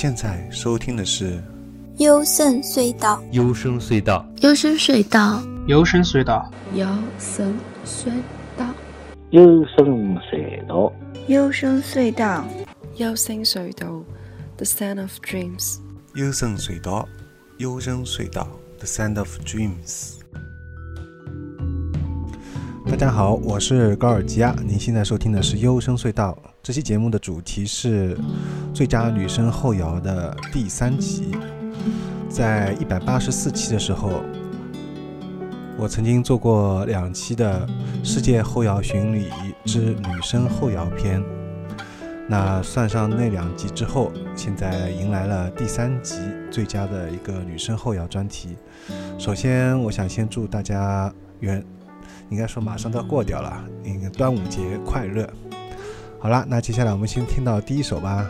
现在收听的是幽深隧道，幽深隧道，幽深隧道，幽深隧道，幽深隧道，幽深隧道，幽深隧道，幽深隧道，The Sound of Dreams，幽深隧道，幽深隧道，The Sound of Dreams。大家好，我是高尔基亚，您现在收听的是幽深隧道。这期节目的主题是最佳女声后摇的第三集。在一百八十四期的时候，我曾经做过两期的世界后摇巡礼之女声后摇篇。那算上那两集之后，现在迎来了第三集最佳的一个女声后摇专题。首先，我想先祝大家元。应该说马上都要过掉了，应该端午节快乐。好了，那接下来我们先听到第一首吧。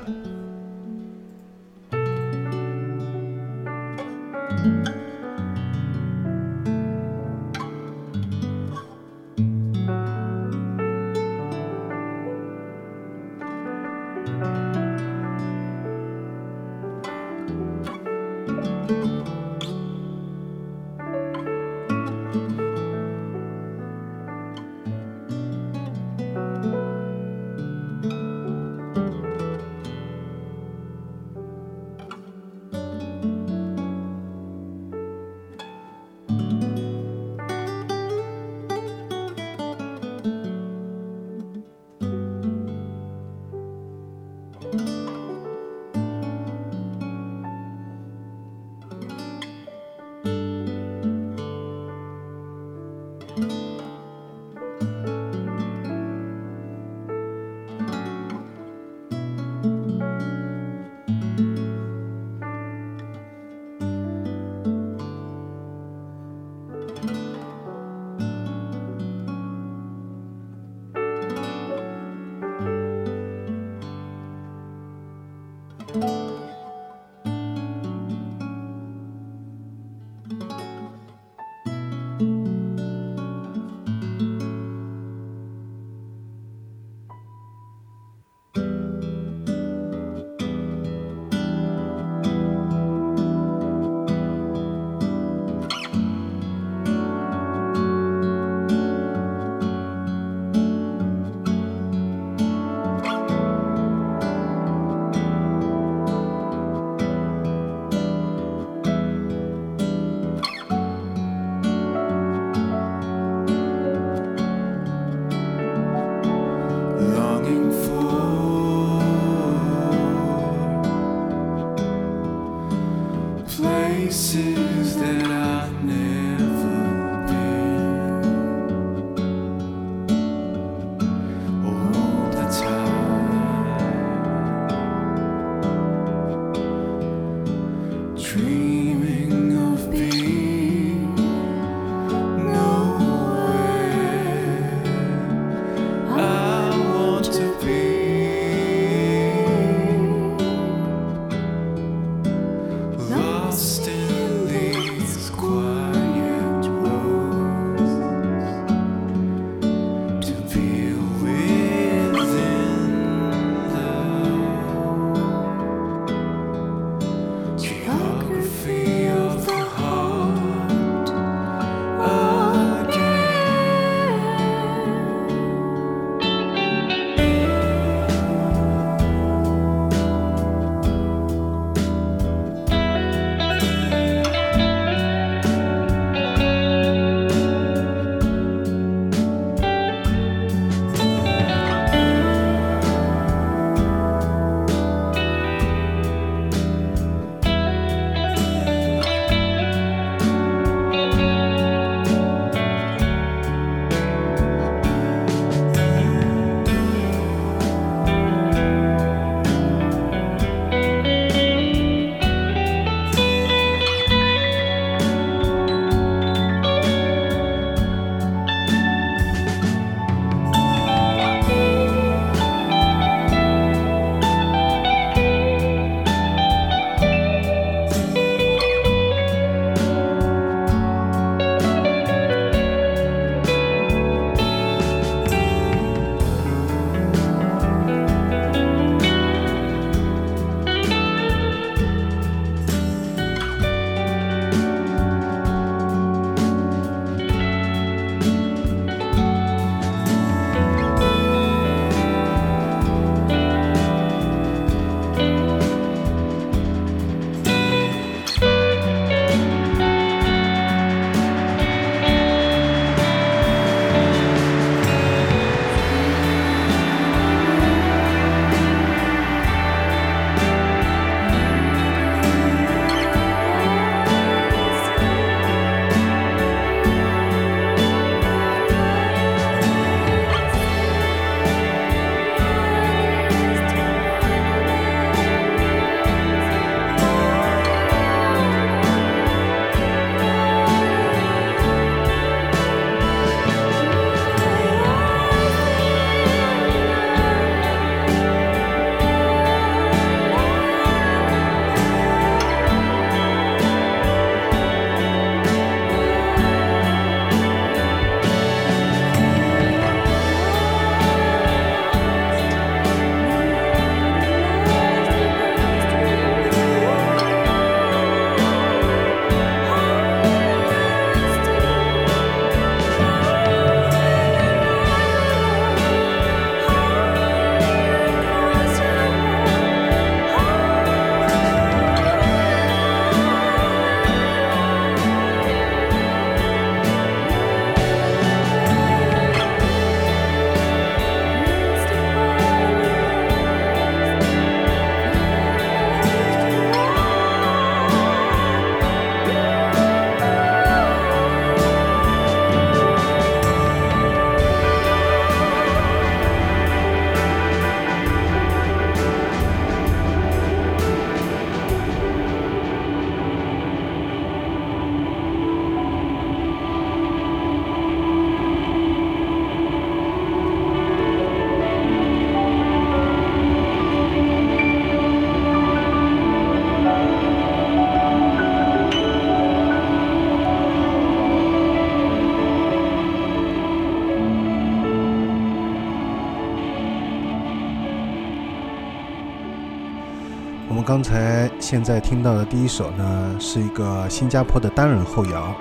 刚才现在听到的第一首呢，是一个新加坡的单人后摇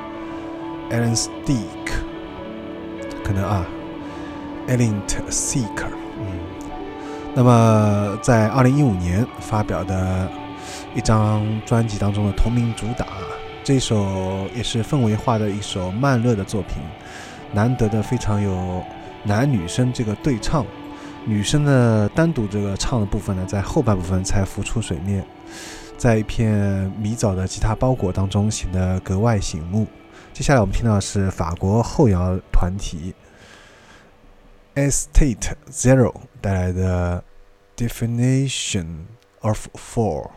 ，Alan Steek，可能啊，Alan Seeker，嗯，那么在二零一五年发表的一张专辑当中的同名主打，这首也是氛围化的一首慢热的作品，难得的非常有男女生这个对唱。女生的单独这个唱的部分呢，在后半部分才浮出水面，在一片迷藻的吉他包裹当中显得格外醒目。接下来我们听到的是法国后摇团体 Estate Zero 带来的 Definition of Four。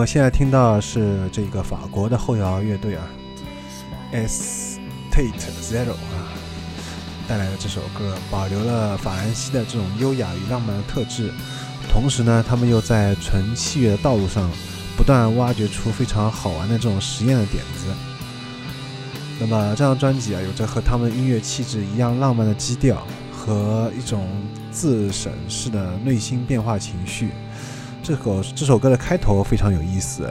们现在听到是这个法国的后摇乐队啊，State Zero 啊带来的这首歌，保留了法兰西的这种优雅与浪漫的特质，同时呢，他们又在纯器乐的道路上不断挖掘出非常好玩的这种实验的点子。那么这张专辑啊，有着和他们音乐气质一样浪漫的基调和一种自审式的内心变化情绪。这首这首歌的开头非常有意思，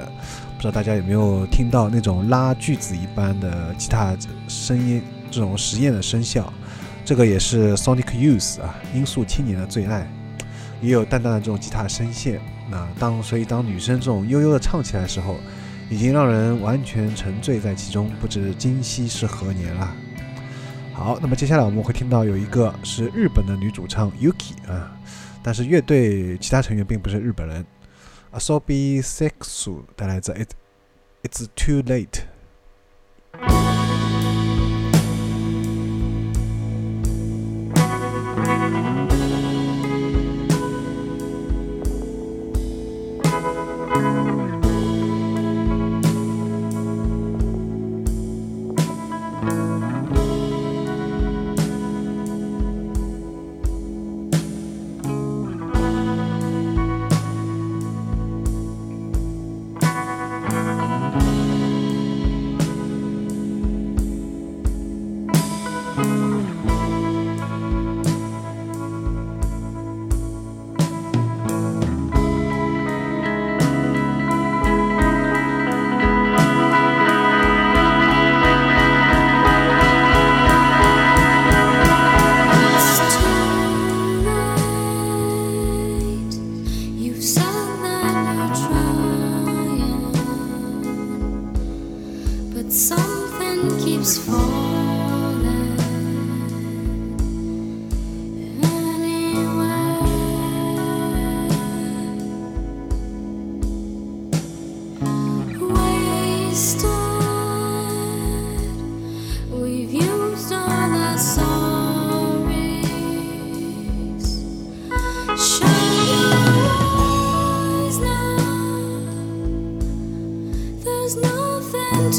不知道大家有没有听到那种拉锯子一般的吉他声音，这种实验的声效。这个也是 Sonic Youth 啊，音速青年的最爱，也有淡淡的这种吉他声线。那当所以当女生这种悠悠的唱起来的时候，已经让人完全沉醉在其中，不知今夕是何年了。好，那么接下来我们会听到有一个是日本的女主唱 Yuki 啊。但是乐队其他成员并不是日本人。Asobi Sexu 带来这《It It's Too Late》。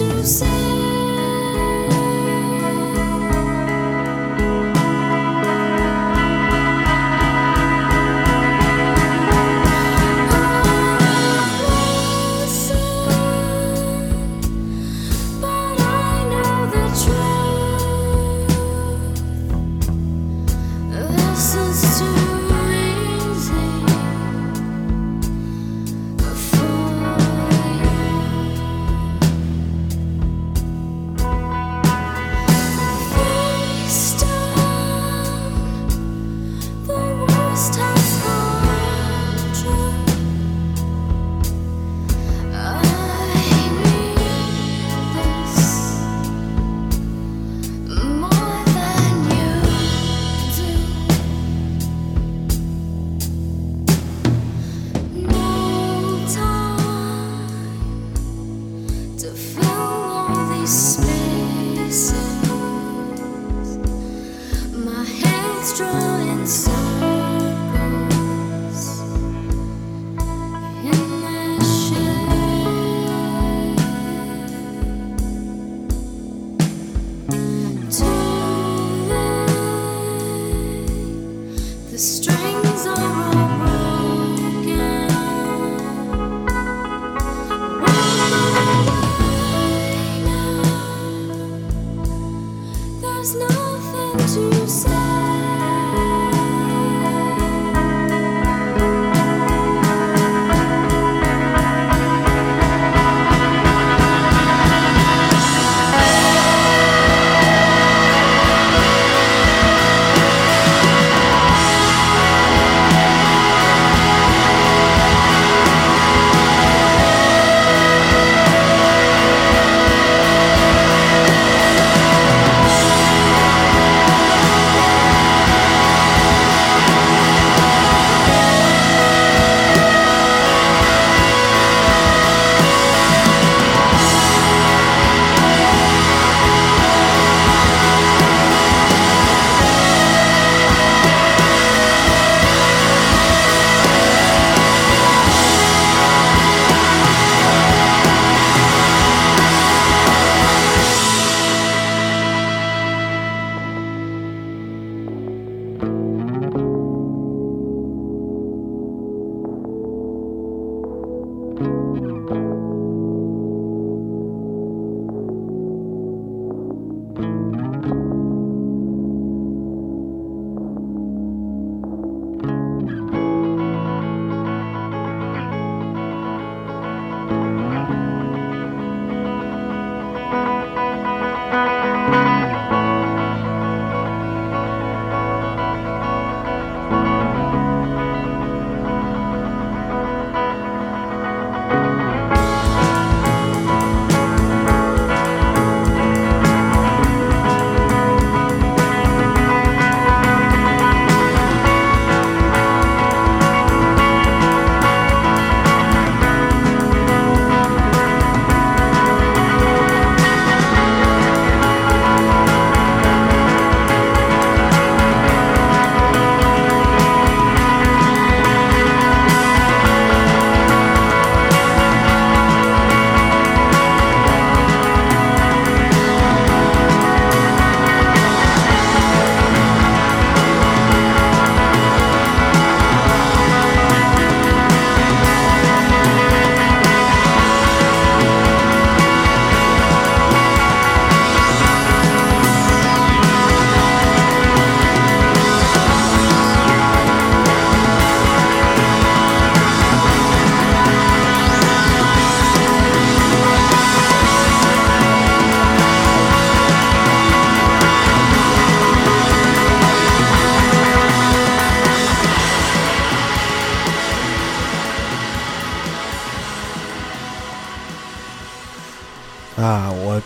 To say.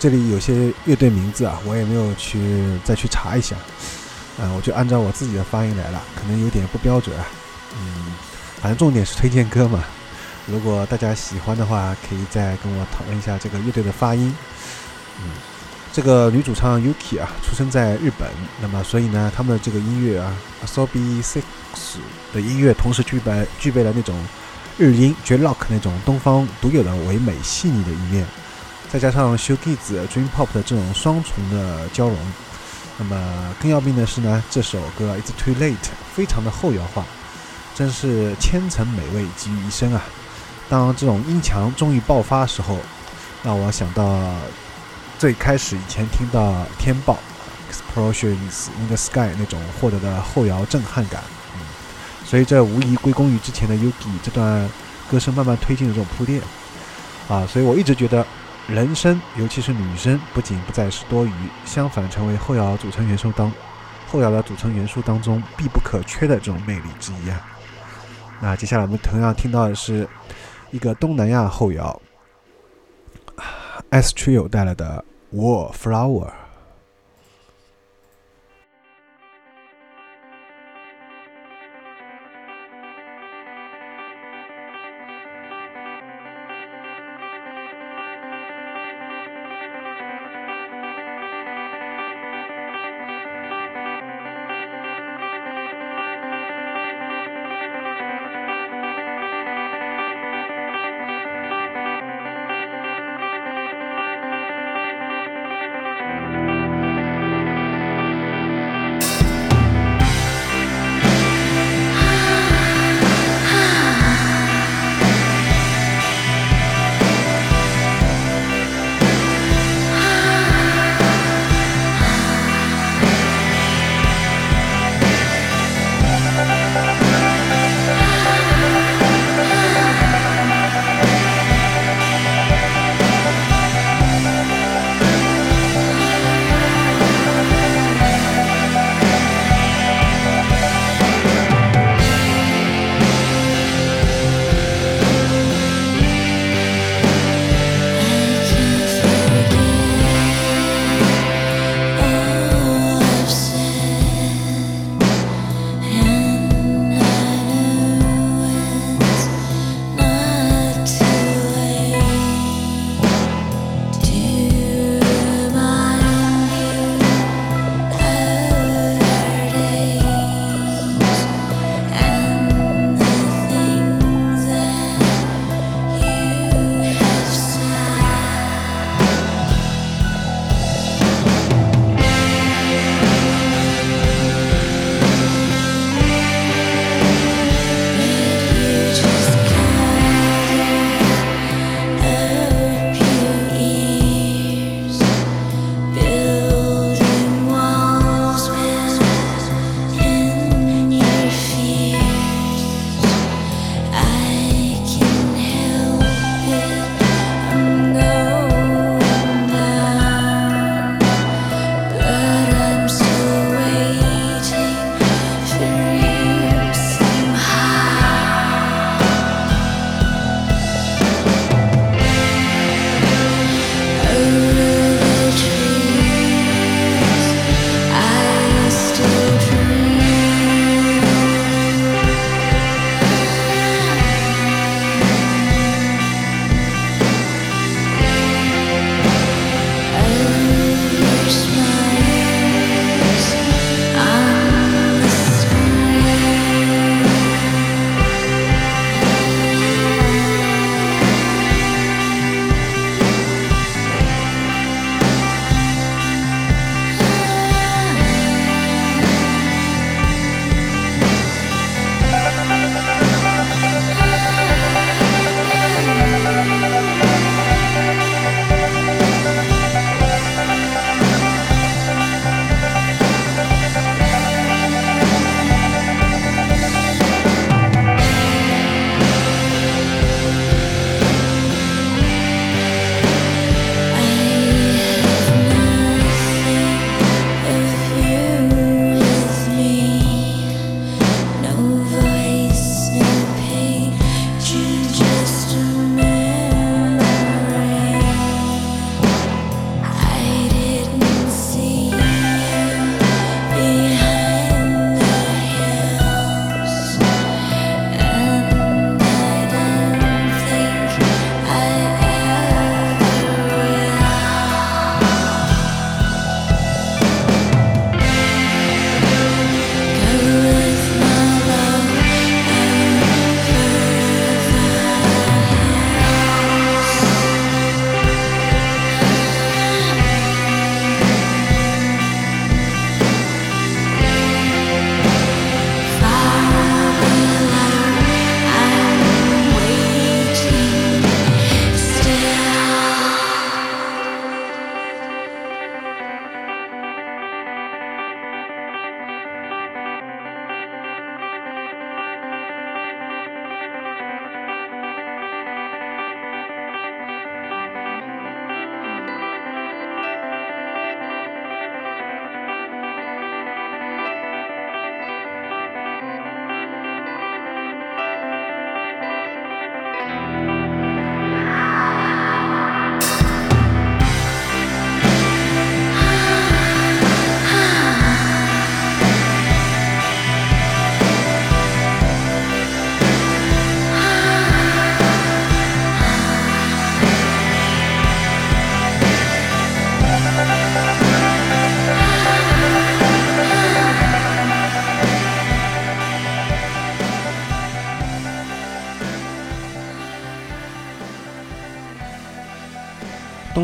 这里有些乐队名字啊，我也没有去再去查一下，啊，我就按照我自己的发音来了，可能有点不标准啊，嗯，反正重点是推荐歌嘛。如果大家喜欢的话，可以再跟我讨论一下这个乐队的发音。嗯，这个女主唱 Yuki 啊，出生在日本，那么所以呢，他们的这个音乐啊，Sobi Six 的音乐，同时具备具备了那种日音、绝 rock 那种东方独有的唯美细腻的一面。再加上 shoegaze、dream pop 的这种双重的交融。那么更要命的是呢，这首歌《It's Too Late》非常的后摇化，真是千层美味集于一身啊！当这种音墙终于爆发的时候，让我想到最开始以前听到《天爆》（Explosions in the Sky） 那种获得的后摇震撼感。嗯，所以这无疑归功于之前的 Yuki 这段歌声慢慢推进的这种铺垫啊！所以我一直觉得。人声，尤其是女声，不仅不再是多余，相反成为后摇组成元素当后摇的组成元素当中必不可缺的这种魅力之一啊。那接下来我们同样听到的是一个东南亚后摇 S Trio 带来的《War Flower》。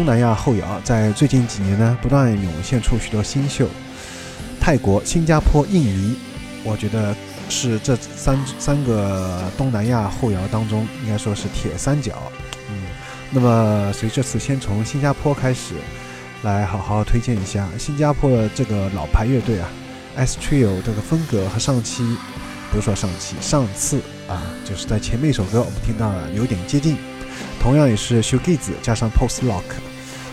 东南亚后摇在最近几年呢，不断涌现出许多新秀。泰国、新加坡、印尼，我觉得是这三三个东南亚后摇当中，应该说是铁三角。嗯，那么所以这次先从新加坡开始，来好好推荐一下新加坡的这个老牌乐队啊，S Trio 这个风格和上期不是说上期，上次啊，就是在前面一首歌我们听到了有点接近，同样也是 shoegaze 加上 post rock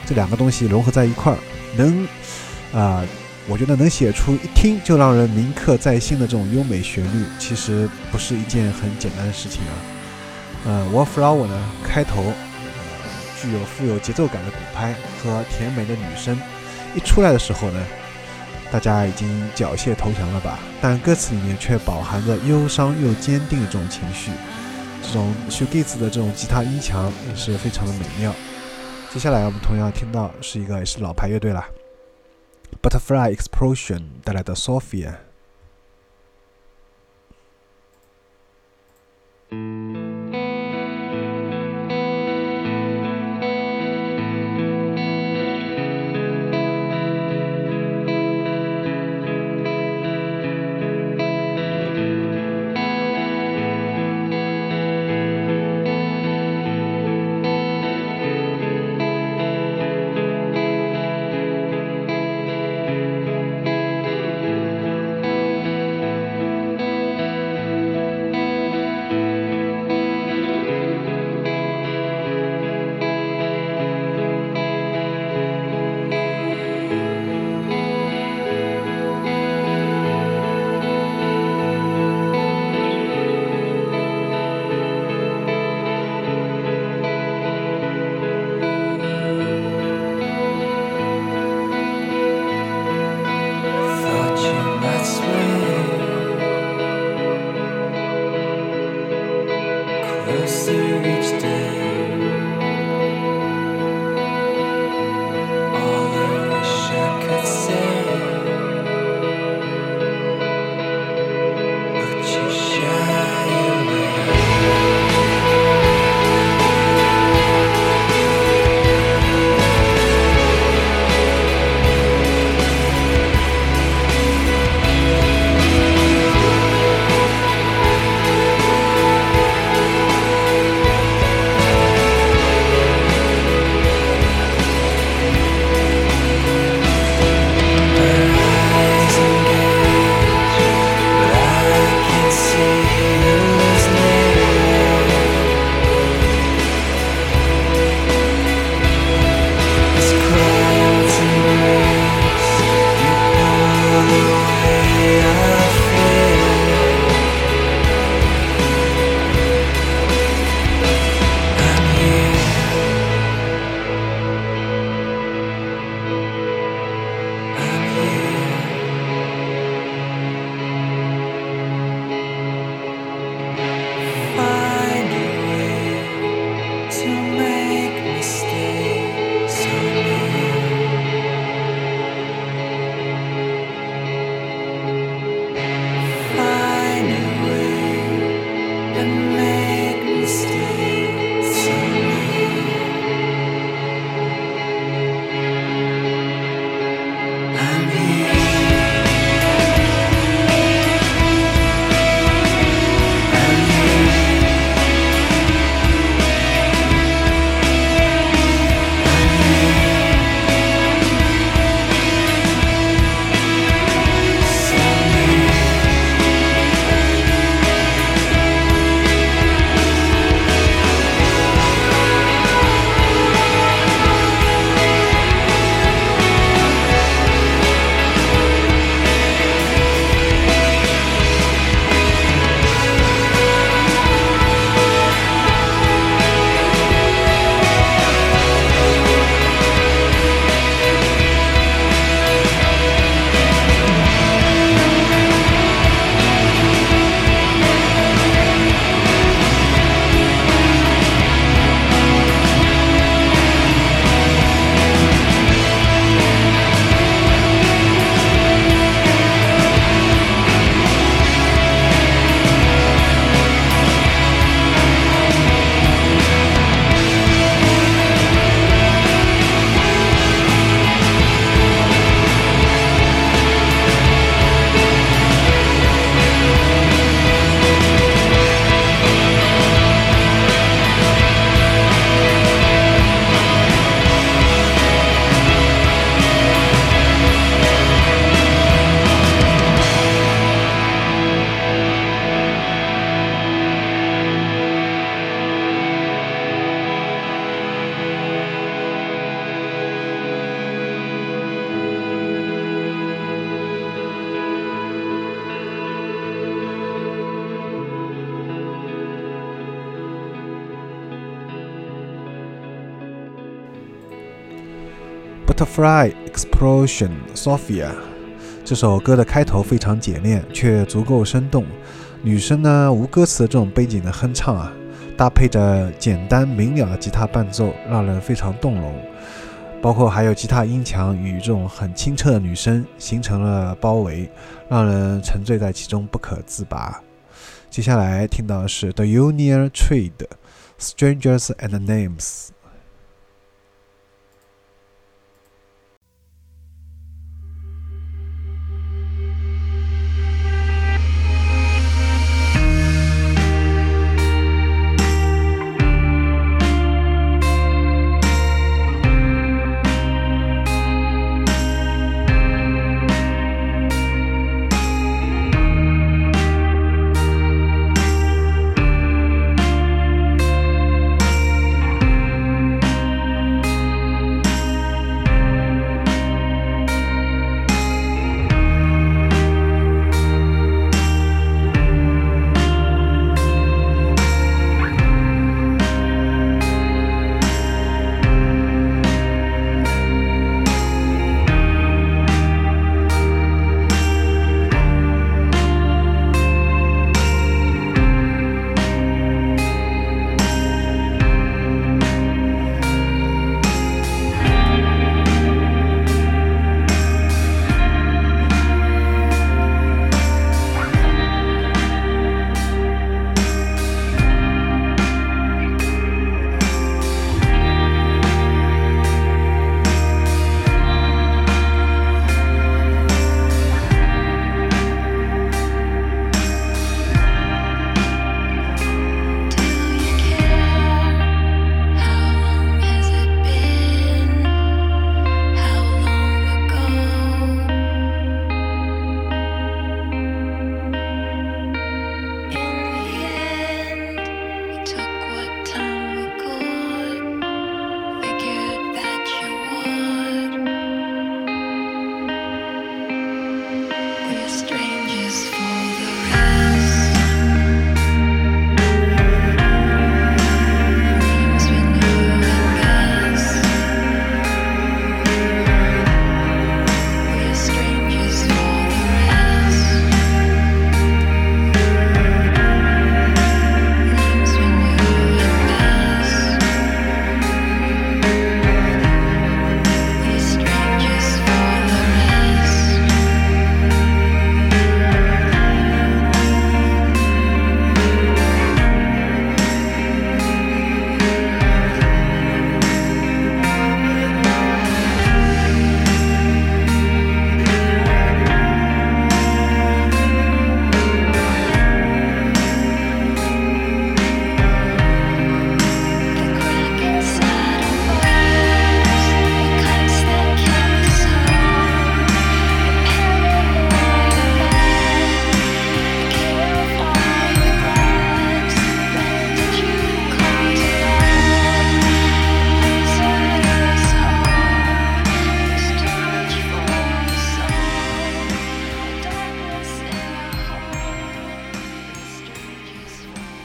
这两个东西融合在一块儿，能啊。我觉得能写出一听就让人铭刻在心的这种优美旋律，其实不是一件很简单的事情啊。呃，Wallflower 呢，开头呃具有富有节奏感的鼓拍和甜美的女声，一出来的时候呢，大家已经缴械投降了吧？但歌词里面却饱含着忧伤又坚定的这种情绪，这种 s h o g a z e 的这种吉他音墙也是非常的美妙。接下来我们同样听到是一个也是老牌乐队了。Butterfly Explosion 带来的 Sophia。Fly Explosion Sophia 这首歌的开头非常简练，却足够生动。女生呢无歌词的这种背景的哼唱啊，搭配着简单明了的吉他伴奏，让人非常动容。包括还有吉他音墙与这种很清澈的女声形成了包围，让人沉醉在其中不可自拔。接下来听到的是 The Union Trade Strangers and Names。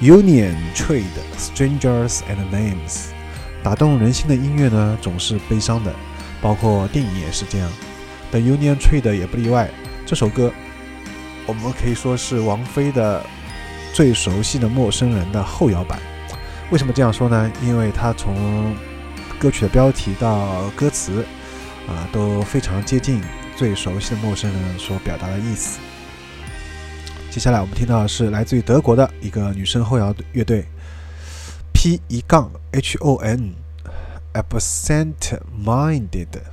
Union Trade Strangers and Names，打动人心的音乐呢，总是悲伤的，包括电影也是这样。等 Union Trade 也不例外。这首歌，我们可以说是王菲的最熟悉的陌生人的后摇版。为什么这样说呢？因为它从歌曲的标题到歌词啊，都非常接近最熟悉的陌生人所表达的意思。接下来我们听到的是来自于德国的一个女声后摇乐队 P 一杠 H O N Absent Minded。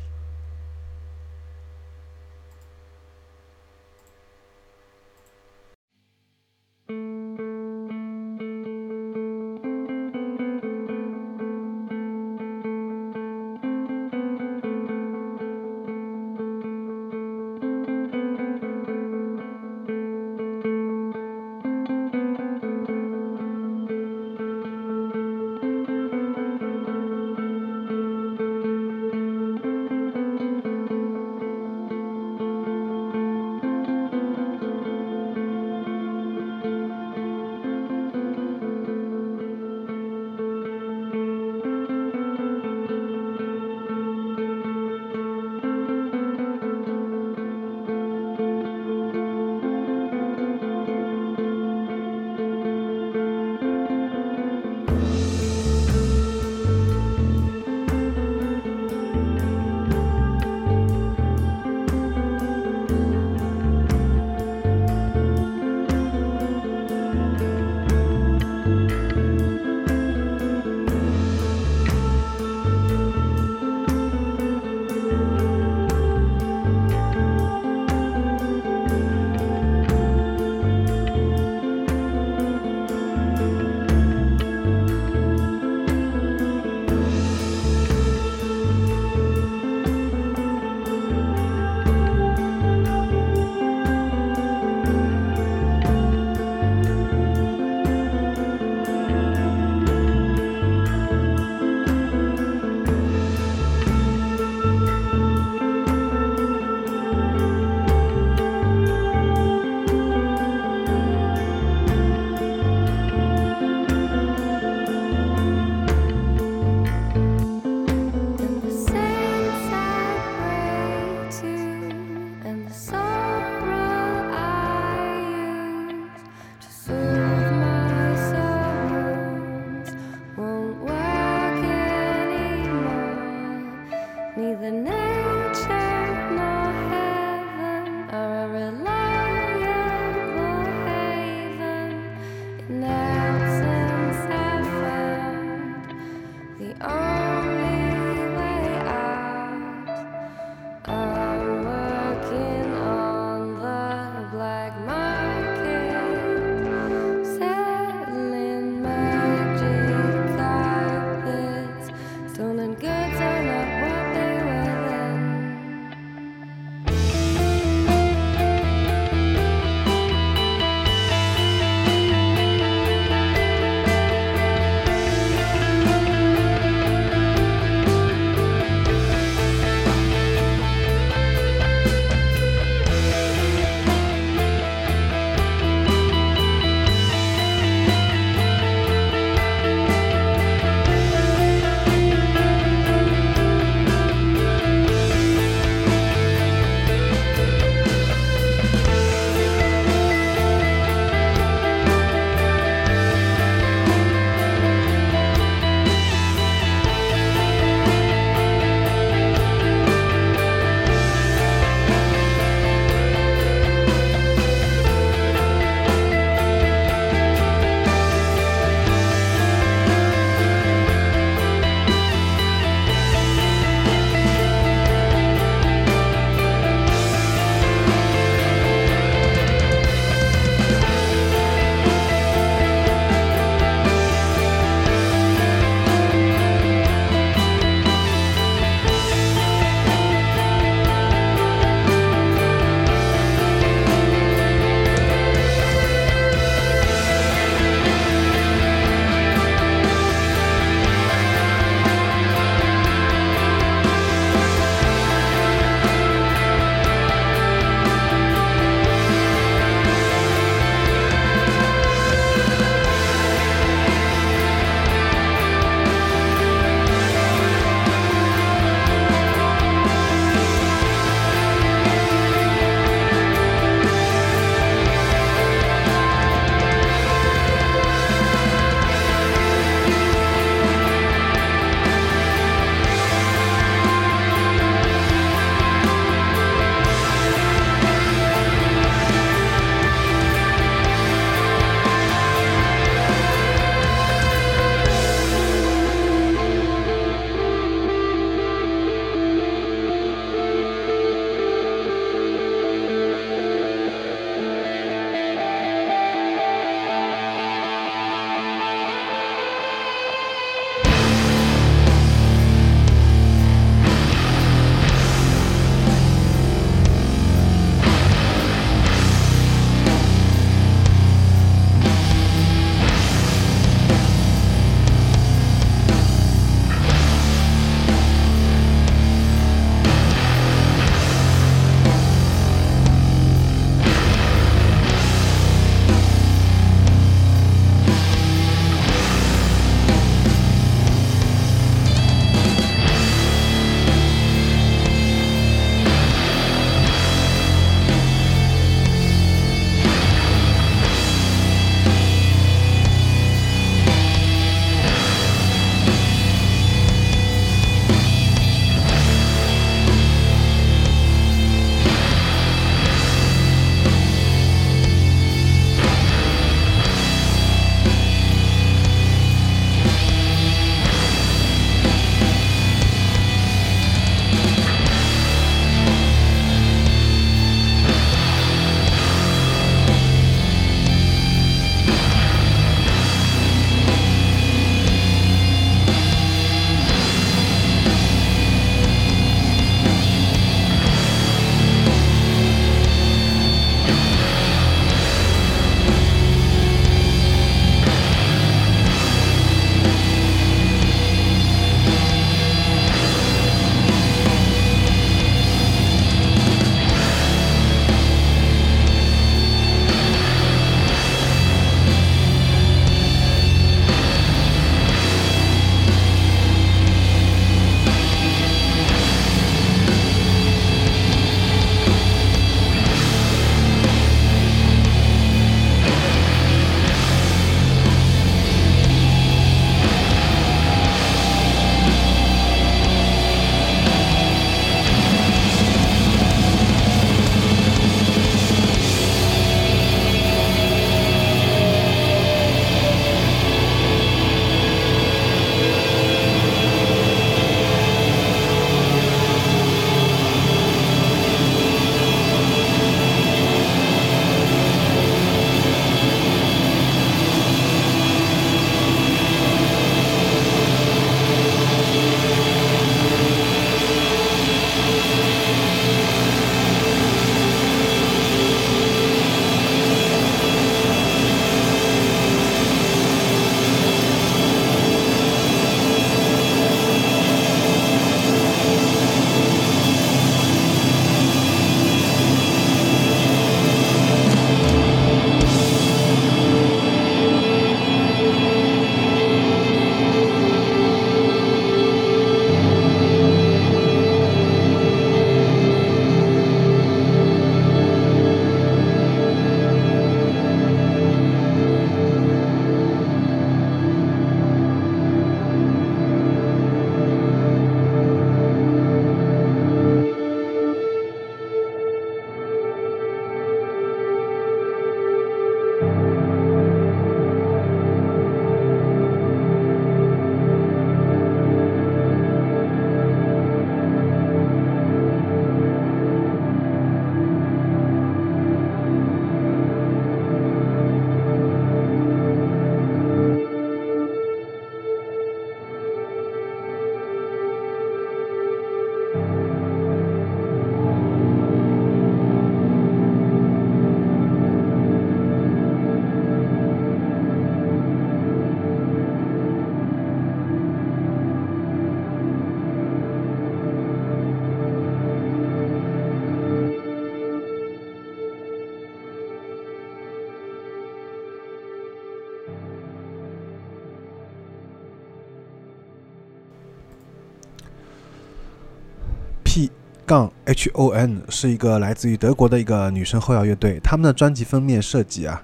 杠 H O N 是一个来自于德国的一个女生后摇乐队，他们的专辑封面设计啊，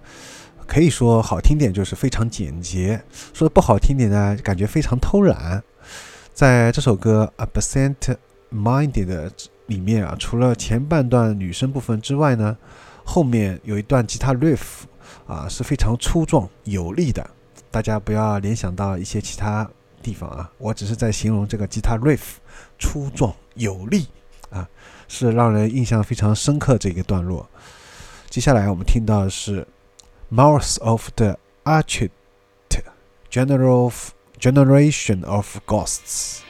可以说好听点就是非常简洁，说的不好听点呢，感觉非常偷懒。在这首歌《Absent Minded》里面啊，除了前半段女声部分之外呢，后面有一段吉他 riff 啊是非常粗壮有力的，大家不要联想到一些其他地方啊，我只是在形容这个吉他 riff 粗壮有力啊，是让人印象非常深刻这个段落。接下来我们听到的是 Mouth of the Arched General Generation of Ghosts。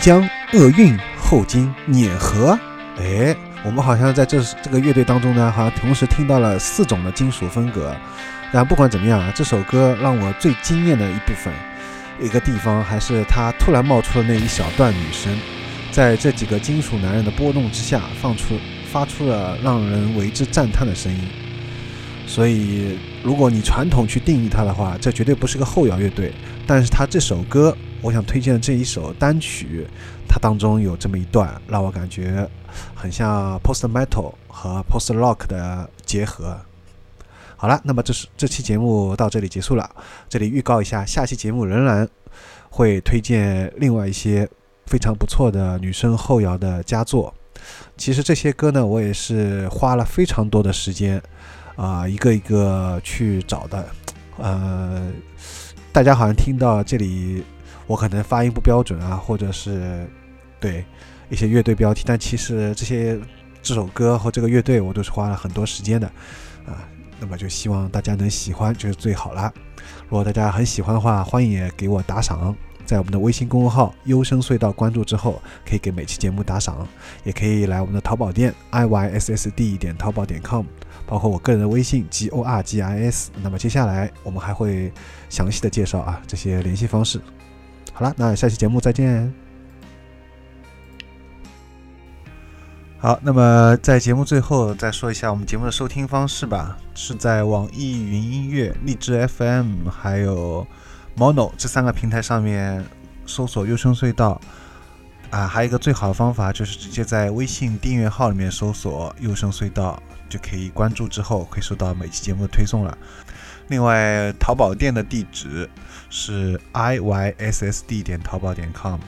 将、厄运、后金、碾合。哎，我们好像在这这个乐队当中呢，好像同时听到了四种的金属风格。但不管怎么样啊，这首歌让我最惊艳的一部分，一个地方还是它突然冒出的那一小段女声，在这几个金属男人的波动之下，放出发出了让人为之赞叹的声音。所以，如果你传统去定义它的话，这绝对不是个后摇乐队。但是它这首歌，我想推荐的这一首单曲，它当中有这么一段，让我感觉很像 post metal 和 post rock 的结合。好了，那么这是这期节目到这里结束了。这里预告一下，下期节目仍然会推荐另外一些非常不错的女生后摇的佳作。其实这些歌呢，我也是花了非常多的时间啊、一个一个去找的。呃，大家好像听到这里，我可能发音不标准啊，或者是对一些乐队标题，但其实这些这首歌和这个乐队，我都是花了很多时间的啊。那么就希望大家能喜欢，就是最好啦。如果大家很喜欢的话，欢迎也给我打赏，在我们的微信公众号“优声隧道”关注之后，可以给每期节目打赏，也可以来我们的淘宝店 i y s s d 点淘宝点 com，包括我个人的微信 g o r g i s。那么接下来我们还会详细的介绍啊这些联系方式。好了，那下期节目再见。好，那么在节目最后再说一下我们节目的收听方式吧，是在网易云音乐、荔枝 FM 还有 Mono 这三个平台上面搜索“优声隧道”。啊，还有一个最好的方法就是直接在微信订阅号里面搜索“优声隧道”，就可以关注之后会收到每期节目的推送了。另外，淘宝店的地址是 i y s s d 点淘宝点 com。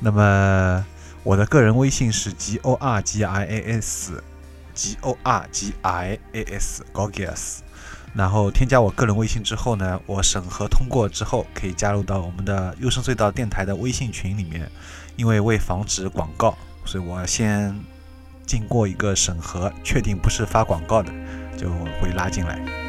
那么我的个人微信是 g o r g i a s，g o r g i a s gorgias。然后添加我个人微信之后呢，我审核通过之后，可以加入到我们的优声隧道电台的微信群里面。因为为防止广告，所以我先经过一个审核，确定不是发广告的，就会拉进来。